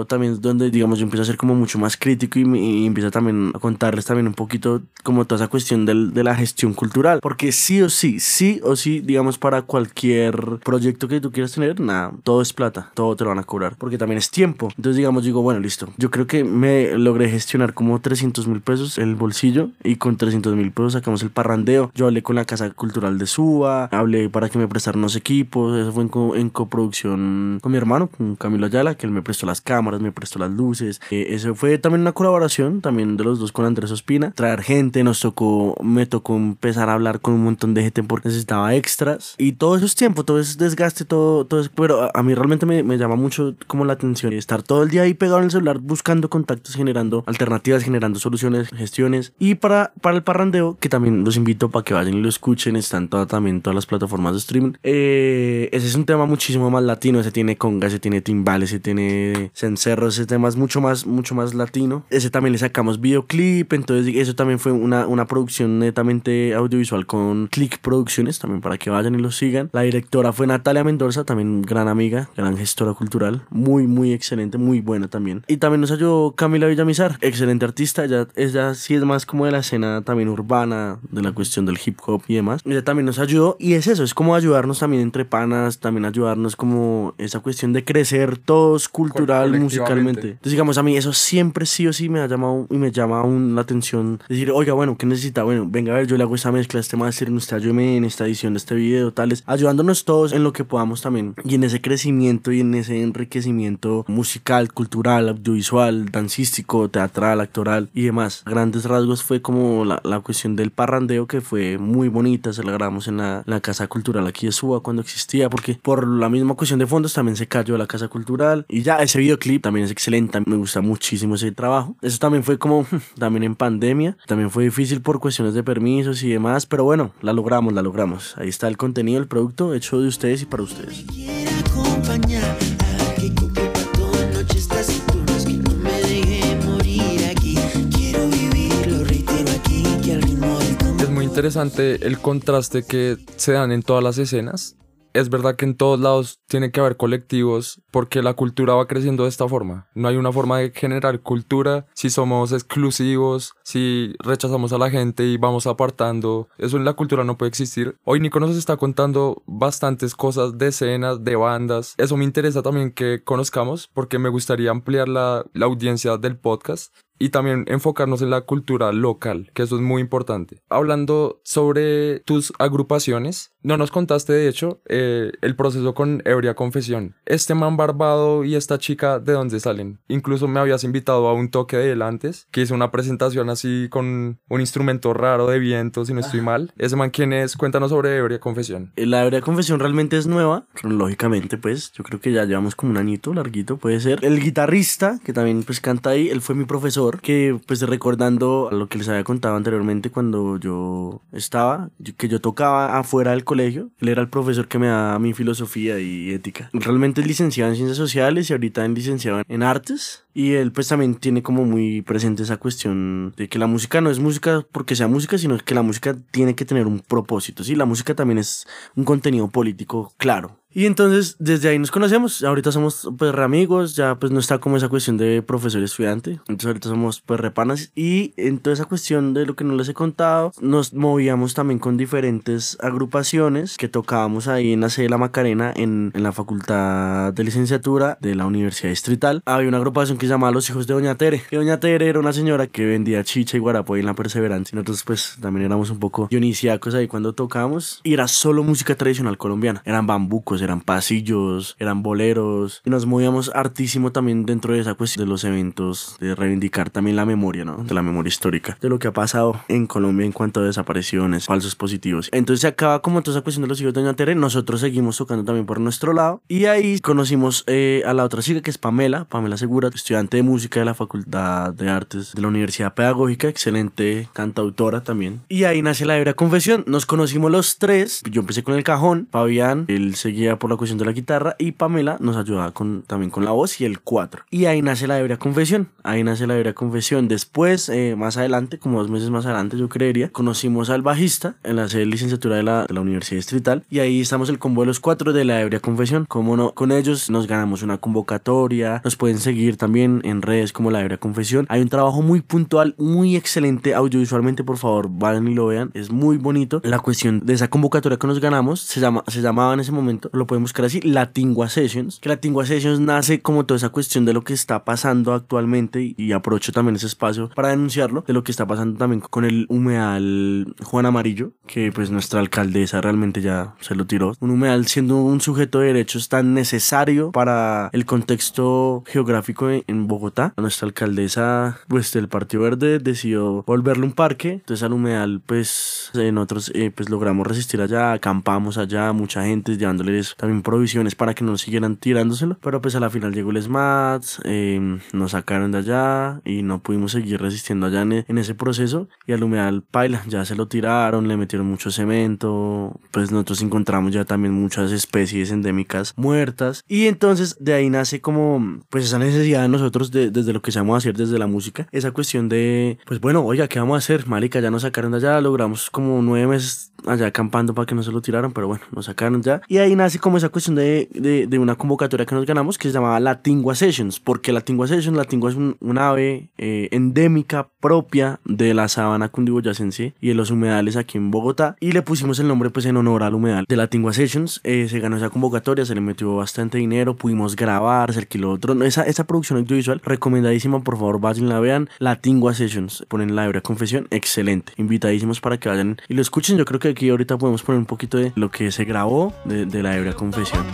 también es donde, digamos, yo empiezo a ser como mucho más crítico y, y empiezo también a contarles también un poquito como toda esa cuestión del, de la gestión cultural. Porque sí o sí, sí o sí, digamos, para cualquier proyecto que tú quieras tener, nada, todo es plata, todo te lo van a cobrar, porque también es tiempo. Entonces, digamos, digo, bueno, listo. Yo creo que me logré gestionar como 300 mil pesos el bolsillo y con 300 mil pesos sacamos el parrandeo. Yo hablé con la Casa Cultural de Suba, hablé para que me prestaran los equipos, eso fue en, en coproducción con mi hermano, con Camilo Ayala, que él me prestó las cámaras, me prestó las luces. Eh, eso fue también una colaboración, también de los dos con Andrés Ospina. Traer gente, nos tocó, me tocó empezar a hablar con un montón de gente porque necesitaba extras. Y todo eso es tiempo, todo es desgaste, todo, todo pero a, mí realmente me, me, llama mucho como la atención estar todo el día ahí pegado en el celular buscando contactos, generando alternativas, generando soluciones, gestiones. Y para, para el parrandeo, que también los invito para que vayan y lo escuchen, están toda, también todas las plataformas de streaming. Eh, ese es un tema muchísimo más latino, ese tiene conga, ese tiene timbales, ese tiene cencerro, ese tema es mucho más, mucho más latino. Ese también le sacamos videoclip, entonces eso también fue una, una producción netamente audiovisual con Click Producciones, también para que vayan y lo sigan. La directora fue Natalia Mendoza, también gran amiga, gran gestora cultural, muy, muy excelente, muy buena también. Y también nos ayudó Camila Villamizar, excelente artista, ella, ella sí es más como de la escena también urbana, de la cuestión del hip hop y demás. Ella también nos ayudó y es eso, es como ayudarnos también entre panas, también ayudarnos como esa cuestión de crecer todos somos cultural, musicalmente. Entonces, digamos, a mí eso siempre sí o sí me ha llamado y me llama aún la atención. Decir, oiga, bueno, ¿qué necesita? Bueno, venga a ver, yo le hago esta mezcla, este máster, usted ayúdeme en esta edición de este video, tales, ayudándonos todos en lo que podamos también. Y en ese crecimiento y en ese enriquecimiento musical, cultural, audiovisual, dancístico, teatral, actoral y demás. grandes rasgos fue como la, la cuestión del parrandeo que fue muy bonita, se la grabamos en la, la Casa Cultural aquí de Suba cuando existía, porque por la misma cuestión de fondos también se cayó la Casa Cultural y ya ese videoclip también es excelente, me gusta muchísimo ese trabajo. Eso también fue como también en pandemia, también fue difícil por cuestiones de permisos y demás, pero bueno, la logramos, la logramos. Ahí está el contenido, el producto hecho de ustedes y para ustedes. Es muy interesante el contraste que se dan en todas las escenas es verdad que en todos lados tiene que haber colectivos porque la cultura va creciendo de esta forma. No hay una forma de generar cultura si somos exclusivos, si rechazamos a la gente y vamos apartando. Eso en la cultura no puede existir. Hoy Nico nos está contando bastantes cosas de escenas, de bandas. Eso me interesa también que conozcamos porque me gustaría ampliar la, la audiencia del podcast y también enfocarnos en la cultura local, que eso es muy importante. Hablando sobre tus agrupaciones, no nos contaste de hecho eh, el proceso con Ebria Confesión. Este man barbado y esta chica, ¿de dónde salen? Incluso me habías invitado a un toque de él antes, que hizo una presentación así con un instrumento raro de viento, si no estoy mal. Ese man, ¿quién es? Cuéntanos sobre Ebria Confesión. La Ebria Confesión realmente es nueva, lógicamente pues, yo creo que ya llevamos como un añito larguito, puede ser. El guitarrista, que también pues canta ahí, él fue mi profesor que pues recordando lo que les había contado anteriormente cuando yo estaba, que yo tocaba afuera del colegio, él era el profesor que me daba mi filosofía y ética. Realmente es licenciado en ciencias sociales y ahorita es licenciado en artes y él pues también tiene como muy presente esa cuestión de que la música no es música porque sea música, sino que la música tiene que tener un propósito, ¿sí? La música también es un contenido político claro. Y entonces desde ahí nos conocemos, ahorita somos pues re amigos, ya pues no está como esa cuestión de profesor estudiante, entonces ahorita somos pues repanas y en toda esa cuestión de lo que no les he contado, nos movíamos también con diferentes agrupaciones que tocábamos ahí en la sede de la Macarena en, en la facultad de licenciatura de la Universidad Distrital. Había una agrupación que se llamaba Los Hijos de Doña Tere, que Doña Tere era una señora que vendía chicha y guarapo en la Perseverancia, nosotros pues también éramos un poco dionisiacos ahí cuando tocábamos y era solo música tradicional colombiana, eran bambucos, eran pasillos, eran boleros, y nos movíamos hartísimo también dentro de esa cuestión de los eventos, de reivindicar también la memoria, ¿no? De la memoria histórica, de lo que ha pasado en Colombia en cuanto a desapariciones, falsos positivos. Entonces se acaba como toda esa cuestión de los hijos de Doña Tere, nosotros seguimos tocando también por nuestro lado, y ahí conocimos eh, a la otra chica que es Pamela, Pamela Segura, estudiante de música de la Facultad de Artes de la Universidad Pedagógica, excelente cantautora también. Y ahí nace la Hebra Confesión, nos conocimos los tres, yo empecé con el cajón, Fabián, él seguía por la cuestión de la guitarra y Pamela nos ayudaba con, también con la voz y el cuatro. Y ahí nace la Ebria Confesión, ahí nace la Ebria Confesión. Después, eh, más adelante, como dos meses más adelante yo creería, conocimos al bajista en la sede de licenciatura de la, de la Universidad Distrital y ahí estamos el combo de los cuatro de la Ebria Confesión. Como no, con ellos nos ganamos una convocatoria, nos pueden seguir también en redes como la Ebria Confesión. Hay un trabajo muy puntual, muy excelente audiovisualmente, por favor, vayan y lo vean, es muy bonito. La cuestión de esa convocatoria que nos ganamos se, llama, se llamaba en ese momento, lo podemos buscar así, Latingua Sessions, que Latingua Sessions nace como toda esa cuestión de lo que está pasando actualmente y, aprovecho también ese espacio para denunciarlo, de lo que está pasando también con el humedal Juan Amarillo, que pues nuestra alcaldesa realmente ya se lo tiró. Un humedal siendo un sujeto de derechos tan necesario para el contexto geográfico en Bogotá. Nuestra alcaldesa pues del Partido Verde decidió volverle un parque, entonces al humedal pues nosotros eh, pues logramos resistir allá, acampamos allá, mucha gente llevándoles también provisiones para que no siguieran tirándoselo. Pero pues a la final llegó el SMAT, eh, nos sacaron de allá y no pudimos seguir resistiendo allá en, en, ese proceso. Y al humedal paila, ya se lo tiraron, le metieron mucho cemento. Pues nosotros encontramos ya también muchas especies endémicas muertas. Y entonces de ahí nace como pues esa necesidad de nosotros de, desde lo que a hacer desde la música. Esa cuestión de pues bueno, oiga, ¿qué vamos a hacer? Marica, ya nos sacaron de allá, logramos como nueve meses allá acampando para que no se lo tiraran, pero bueno, nos sacaron ya. Y ahí nace como esa cuestión de, de, de, una convocatoria que nos ganamos que se llamaba la Tingua Sessions. porque la Tingua Sessions? La tingua es un, ave eh, endémica propia de la sabana cundiboyacense y de los humedales aquí en Bogotá. Y le pusimos el nombre pues en honor al humedal de la Tingua Sessions. Eh, se ganó esa convocatoria, se le metió bastante dinero, pudimos grabar, se alquiló otro. Esa, esa producción audiovisual recomendadísima, por favor vayan la vean. La Tingua Sessions, ponen la hebra confesión, excelente. Invitadísimos para que vayan y lo escuchen. Yo creo que aquí ahorita podemos poner un poquito de lo que se grabó de, de la hebra confesión.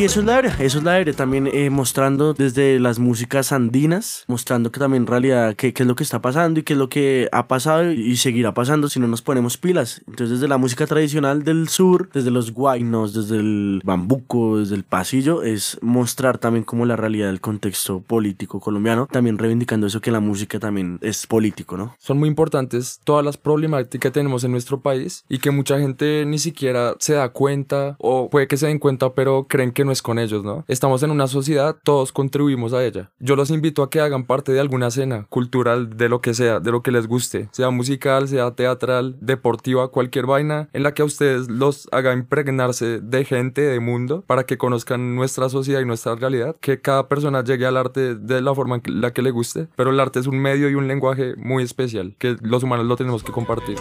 Y eso es la aire, eso es la aire, también eh, mostrando desde las músicas andinas, mostrando que también en realidad qué, qué, es lo que está pasando y qué es lo que ha pasado y seguirá pasando si no nos ponemos pilas. Entonces desde la música tradicional del sur, desde los guainos, desde el bambuco, desde el pasillo, es mostrar también como la realidad del contexto político colombiano, también reivindicando eso que la música también es político, ¿no? Son muy importantes todas las problemáticas que tenemos en nuestro país y que mucha gente ni siquiera se da cuenta o puede que se den cuenta pero creen que no es con ellos, ¿no? Estamos en una sociedad, todos contribuimos a ella. Yo los invito a que hagan parte de alguna cena cultural, de lo que sea, de lo que les guste, sea musical, sea teatral, deportiva, cualquier vaina, en la que a ustedes los haga impregnarse de gente, de mundo, para que conozcan nuestra sociedad y nuestra realidad, que cada persona llegue al arte de la forma en la que le guste, pero el arte es un medio y un lenguaje muy especial, que los humanos lo tenemos que compartir.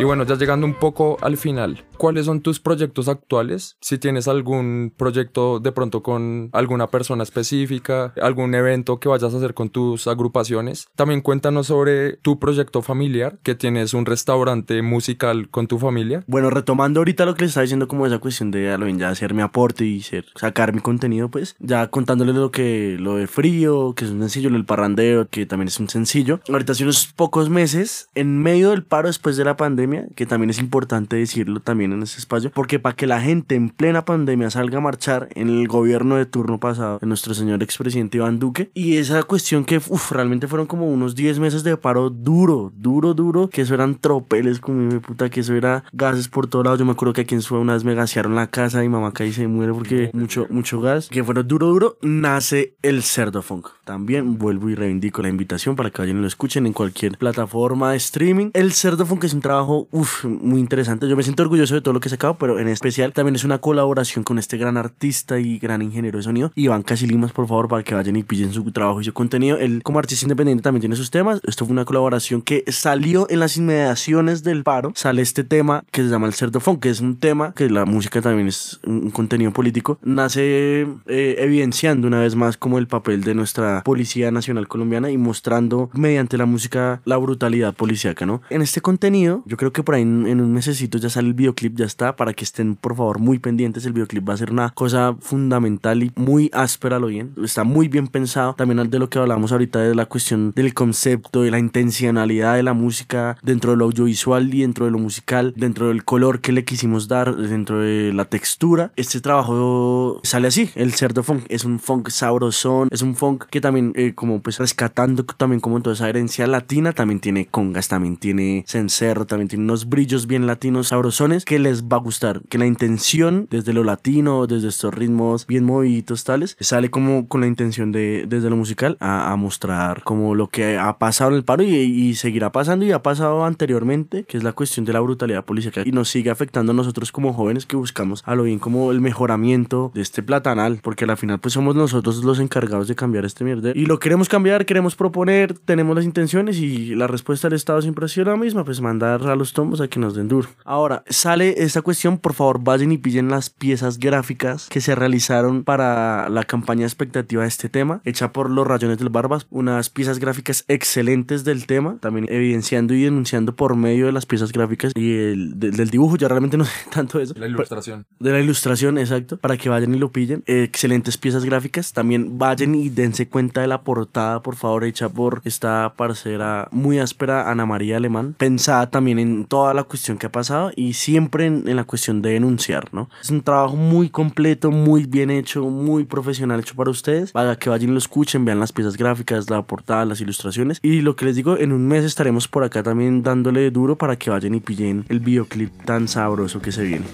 Y bueno, ya llegando un poco al final, ¿cuáles son tus proyectos actuales? Si tienes algún proyecto de pronto con alguna persona específica, algún evento que vayas a hacer con tus agrupaciones. También cuéntanos sobre tu proyecto familiar, que tienes un restaurante musical con tu familia. Bueno, retomando ahorita lo que les estaba diciendo como esa cuestión de ya hacer mi aporte y ser, sacar mi contenido, pues ya contándoles lo que lo de frío, que es un sencillo, lo del parrandero, que también es un sencillo. Ahorita hace unos pocos meses, en medio del paro después de la pandemia, que también es importante decirlo también en ese espacio, porque para que la gente en plena pandemia salga a marchar en el gobierno de turno pasado de nuestro señor expresidente Iván Duque, y esa cuestión que uf, realmente fueron como unos 10 meses de paro duro, duro, duro, que eso eran tropeles con mi puta, que eso era gases por todos lados. Yo me acuerdo que aquí en Suecia una vez me gasearon la casa y mamá casi se muere porque mucho, mucho gas, que fueron duro, duro, nace el cerdo funk. También vuelvo y reivindico la invitación para que vayan y lo escuchen en cualquier plataforma de streaming. El cerdo funk es un trabajo uf, muy interesante. Yo me siento orgulloso de todo lo que he sacado, pero en especial también es una colaboración con este gran artista y gran ingeniero de sonido, Iván Casilimas, por favor, para que vayan y pillen su trabajo y su contenido. Él, como artista independiente, también tiene sus temas. Esto fue una colaboración que salió en las inmediaciones del paro. Sale este tema que se llama El Cerdo Funk, que es un tema que la música también es un contenido político. Nace eh, evidenciando una vez más como el papel de nuestra Policía Nacional Colombiana y mostrando mediante la música la brutalidad policíaca, ¿no? En este contenido, yo creo que por ahí en, un mesecito ya sale el videoclip, ya está, para que estén por favor muy pendientes. El videoclip va a ser una cosa fundamental y muy áspera, lo bien. Está muy bien pensado. También de lo que hablamos ahorita de la cuestión del concepto, de la intencionalidad de la música dentro de lo audiovisual y dentro de lo musical, dentro del color que le quisimos dar, dentro de la textura. Este trabajo sale así. El cerdo funk es un funk sabrosón, es un funk que también, eh, como pues rescatando también como toda esa herencia latina, también tiene congas, también tiene cencerro, también tiene unos brillos bien latinos sabrosones que les va a gustar. Que la intención desde lo latino, desde estos ritmos bien movidos tales, sale como con la intención de desde lo musical a, mostrar como lo que ha pasado en el paro y, seguirá pasando y ha pasado anteriormente, que es la cuestión de la brutalidad policial y nos sigue afectando a nosotros como jóvenes que buscamos a lo bien como el mejoramiento de este platanal, porque al final pues somos nosotros los encargados de cambiar este mierda y lo queremos cambiar, queremos proponer, tenemos las intenciones y la respuesta del Estado siempre ha sido la misma, pues mandar a los tomos a que nos den duro. Ahora, sale esta cuestión, por favor vayan y pillen las piezas gráficas que se realizaron para la campaña expectativa de este tema, hecha por los Rayones del Barbas, unas piezas gráficas excelentes del tema, también evidenciando y denunciando por medio de las piezas gráficas y el, del dibujo, ya realmente no sé tanto de eso. La ilustración. De la ilustración, exacto, para que vayan y lo pillen. excelentes piezas gráficas, también vayan y dense cuenta cuenta de la portada, por favor, hecha por esta parcera muy áspera, Ana María Alemán, pensada también en toda la cuestión que ha pasado y siempre en, en la cuestión de denunciar, ¿no? Es un trabajo muy completo, muy bien hecho, muy profesional hecho para ustedes. Para que vayan y lo escuchen, vean las piezas gráficas, la portada, las ilustraciones. Y lo que les digo, en un mes estaremos por acá también dándole duro para que vayan y pillen el videoclip tan sabroso que se viene.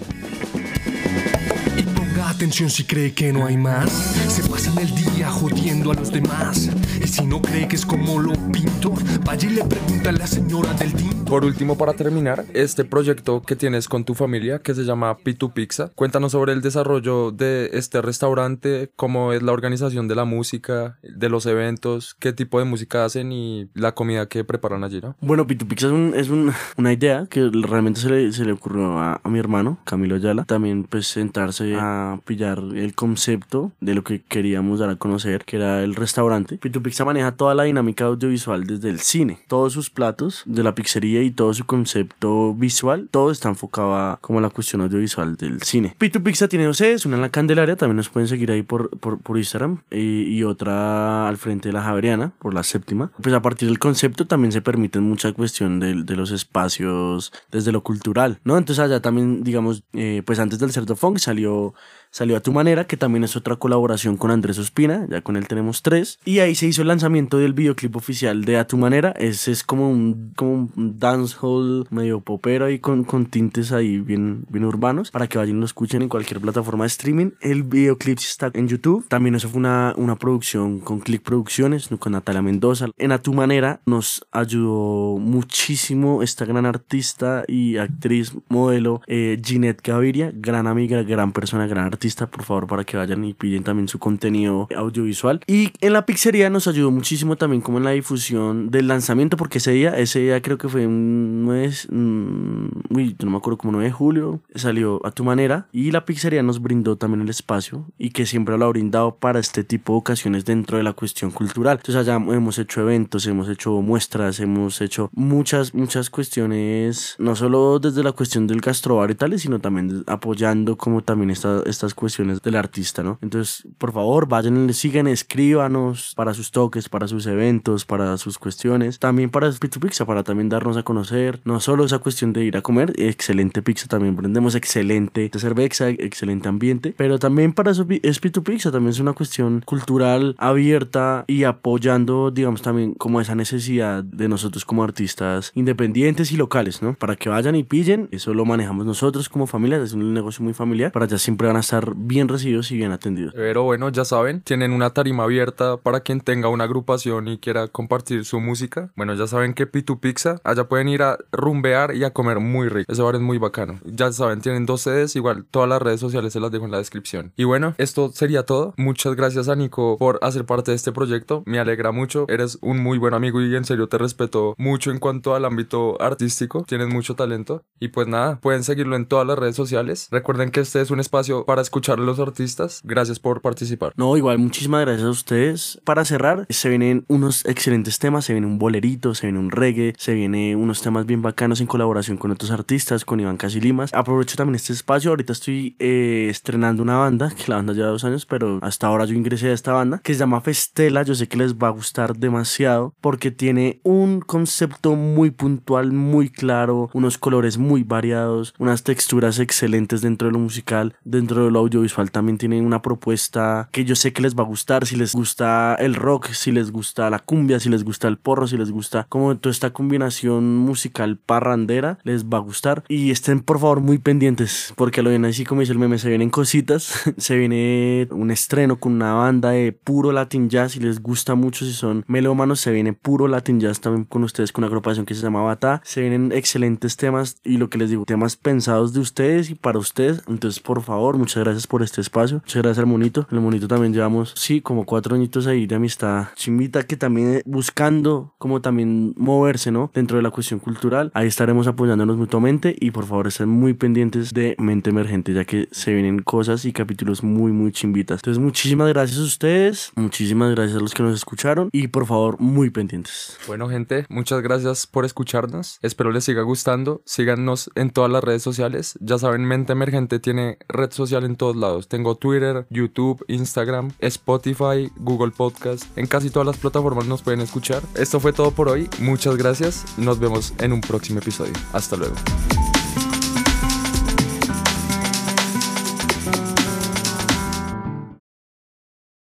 Atención si cree que no hay más. Se pasan el día jodiendo a los demás. Y si no cree que es como lo pinto, vaya y le pregunta a la señora del team. Por último, para terminar, este proyecto que tienes con tu familia que se llama Pitu Pizza, cuéntanos sobre el desarrollo de este restaurante, cómo es la organización de la música, de los eventos, qué tipo de música hacen y la comida que preparan allí, ¿no? Bueno, Pitu Pizza es, un- es un- una idea que realmente se le, se le ocurrió a, a mi hermano, Camilo Ayala. También pues sentarse a pillar el concepto de lo que queríamos dar a conocer, que era el restaurante. Pitu Pizza maneja toda la dinámica audiovisual desde el cine. Todos sus platos de la pizzería y todo su concepto visual, todo está enfocado como la cuestión audiovisual del cine. Pitu Pizza tiene dos sedes, una en la Candelaria, también nos pueden seguir ahí por, por, Instagram, y, y otra al frente de la Javeriana, por la séptima. Pues a partir del concepto también se permite mucha cuestión de, de los espacios desde lo cultural, ¿no? Entonces allá también, digamos, eh, pues antes del Cerdo Funk salió Salió a tu manera, que también es otra colaboración con Andrés Ospina, ya con él tenemos tres. Y ahí se hizo el lanzamiento del videoclip oficial de A tu manera. Ese es como un, como un dancehall medio popero y con, con tintes ahí bien, bien urbanos, para que vayan y lo escuchen en cualquier plataforma de streaming. El videoclip está en YouTube. También eso fue una, una producción con Click Producciones, con Natalia Mendoza. En A tu manera nos ayudó muchísimo esta gran artista y actriz, modelo, eh, Ginette Gaviria, gran amiga, gran persona, gran artista, por favor, para que vayan y piden también su contenido audiovisual. Y en la pizzería nos ayudó muchísimo también como en la difusión del lanzamiento, porque ese día, ese día creo que fue un 9, mm, uy, no me acuerdo, como 9 de julio, salió a tu manera y la pizzería nos brindó también el espacio y que siempre lo ha brindado para este tipo de ocasiones dentro de la cuestión cultural. Entonces allá hemos hecho eventos, hemos hecho muestras, hemos hecho muchas, muchas cuestiones, no solo desde la cuestión del gastrobar y tales, sino también apoyando como también esta- estas cuestiones del artista, ¿no? Entonces, por favor, vayan, sigan, escríbanos para sus toques, para sus eventos, para sus cuestiones, también para Pizza Pizza, para también darnos a conocer, no solo esa cuestión de ir a comer, excelente pizza, también brindemos excelente cerveza, excelente ambiente, pero también para eso pi- es Pitu Pizza, también es una cuestión cultural abierta y apoyando, digamos, también como esa necesidad de nosotros como artistas independientes y locales, ¿no? Para que vayan y pillen, eso lo manejamos nosotros como familia, es un negocio muy familiar, para allá siempre van a estar bien recibidos y bien atendidos. Pero bueno, ya saben, tienen una tarima abierta para quien tenga una agrupación y quiera compartir su música. Bueno, ya saben que Pitu Pizza, allá pueden ir a rumbear y a comer muy rico. Ese bar es muy bacano. Ya saben, tienen dos sedes, igual todas las redes sociales se las dejo en la descripción. Y bueno, esto sería todo. Muchas gracias a Nico por hacer parte de este proyecto. Me alegra mucho. Eres un muy buen amigo y en serio te respeto mucho en cuanto al ámbito artístico. Tienes mucho talento. Y pues nada, pueden seguirlo en todas las redes sociales. Recuerden que este es un espacio para escuchar a los artistas. Gracias por participar. No, igual, muchísimas gracias a ustedes. Para cerrar, se vienen unos excelentes temas, se viene un bolerito, se viene un reggae, se viene unos temas bien bacanos en colaboración con otros artistas, con Iván Casilimas. Aprovecho también este espacio, ahorita estoy eh, estrenando una banda, que la banda lleva dos años, pero hasta ahora yo ingresé a esta banda, que se llama Festela, yo sé que les va a gustar demasiado, porque tiene un concepto muy puntual, muy claro, unos colores muy variados, unas texturas excelentes dentro de lo musical, dentro de lo audiovisual también tienen una propuesta que yo sé que les va a gustar, si les gusta el rock, si les gusta la cumbia, si les gusta el porro, si les gusta como toda esta combinación musical parrandera, les va a gustar. Y estén por favor muy pendientes porque lo ven así como dice el meme, se vienen cositas, se viene un estreno con una banda de puro Latin Jazz, si les gusta mucho, si son melómanos, se viene puro Latin Jazz también con ustedes, con una agrupación que se llama Bata, se vienen excelentes temas y lo que les digo, temas pensados de ustedes y para ustedes, entonces por favor, muchas gracias por este espacio, muchas gracias al monito, el monito también llevamos, sí, como cuatro añitos ahí de amistad, chimita que también buscando como también moverse, ¿no? Dentro de la cuestión cultural, ahí estaremos apoyándonos mutuamente y por favor estén muy pendientes de Mente Emergente, ya que se vienen cosas y capítulos muy, muy chimbitas. Entonces, muchísimas gracias a ustedes, muchísimas gracias a los que nos escucharon y por favor, muy pendientes. Bueno, gente, muchas gracias por escucharnos. Espero les siga gustando. Síganos en todas las redes sociales. Ya saben, Mente Emergente tiene red social en todos lados. Tengo Twitter, YouTube, Instagram, Spotify, Google Podcast. En casi todas las plataformas nos pueden escuchar. Esto fue todo por hoy. Muchas gracias. Nos vemos en un próximo episodio. Hasta luego.